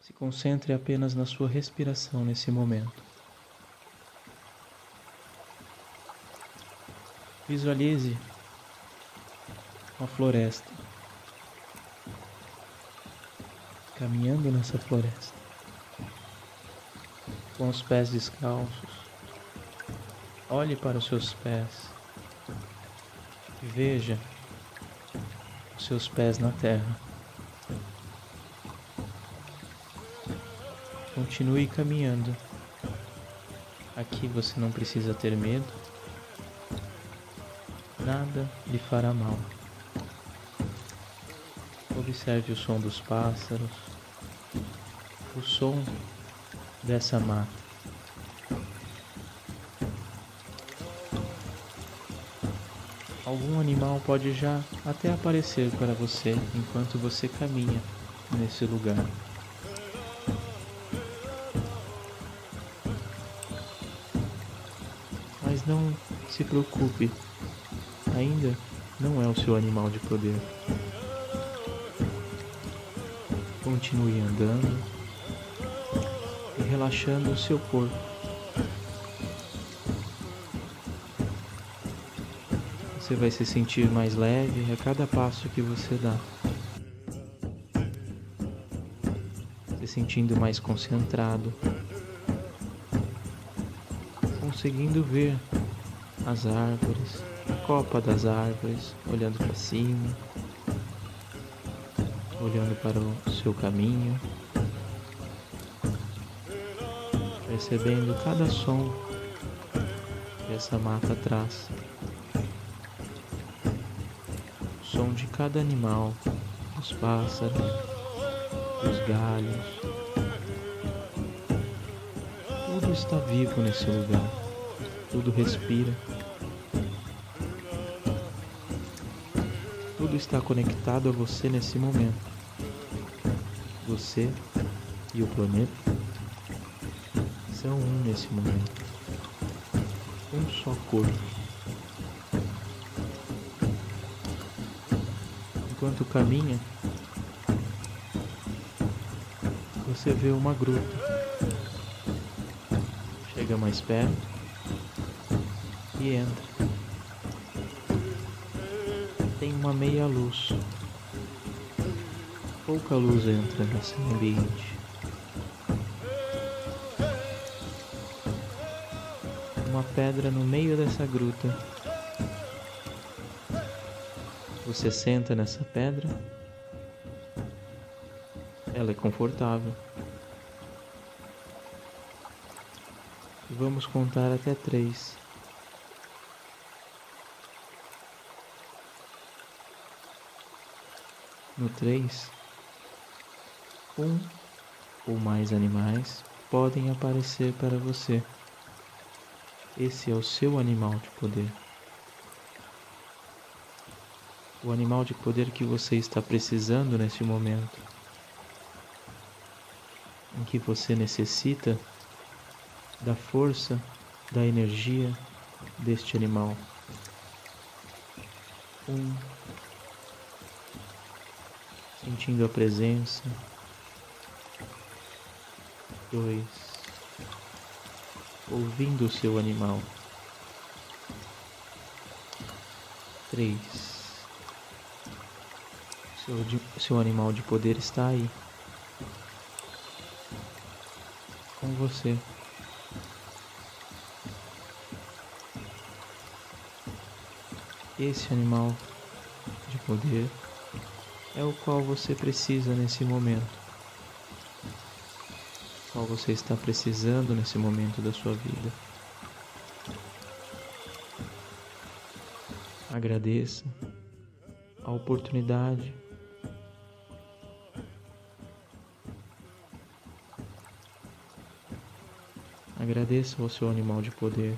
Se concentre apenas na sua respiração nesse momento. Visualize uma floresta. Caminhando nessa floresta. Com os pés descalços. Olhe para os seus pés. E veja os seus pés na terra. Continue caminhando. Aqui você não precisa ter medo. Nada lhe fará mal. Observe o som dos pássaros, o som dessa mata. Algum animal pode já até aparecer para você enquanto você caminha nesse lugar. Mas não se preocupe, ainda não é o seu animal de poder. Continue andando e relaxando o seu corpo. Você vai se sentir mais leve a cada passo que você dá. Se sentindo mais concentrado. Conseguindo ver as árvores, a copa das árvores, olhando para cima olhando para o seu caminho, percebendo cada som que essa mata traz, o som de cada animal, os pássaros, os galhos, tudo está vivo nesse lugar, tudo respira. Tudo está conectado a você nesse momento você e o planeta são um nesse momento. Um só corpo. Enquanto caminha, você vê uma gruta. Chega mais perto e entra. Tem uma meia luz pouca luz entra nesse ambiente. Uma pedra no meio dessa gruta. Você senta nessa pedra. Ela é confortável. Vamos contar até três. No três, um ou mais animais podem aparecer para você. Esse é o seu animal de poder. O animal de poder que você está precisando neste momento, em que você necessita da força, da energia deste animal. Um, sentindo a presença, dois, ouvindo o seu animal. Três, seu, seu animal de poder está aí, com você. Esse animal de poder é o qual você precisa nesse momento qual você está precisando nesse momento da sua vida. Agradeça a oportunidade. Agradeça ao seu animal de poder.